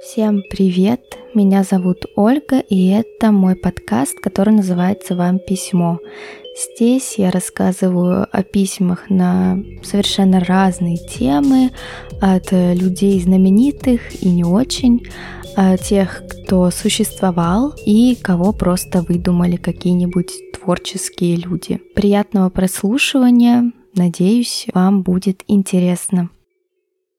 Всем привет! Меня зовут Ольга, и это мой подкаст, который называется «Вам письмо». Здесь я рассказываю о письмах на совершенно разные темы, от людей знаменитых и не очень, от тех, кто существовал и кого просто выдумали какие-нибудь творческие люди. Приятного прослушивания, надеюсь, вам будет интересно.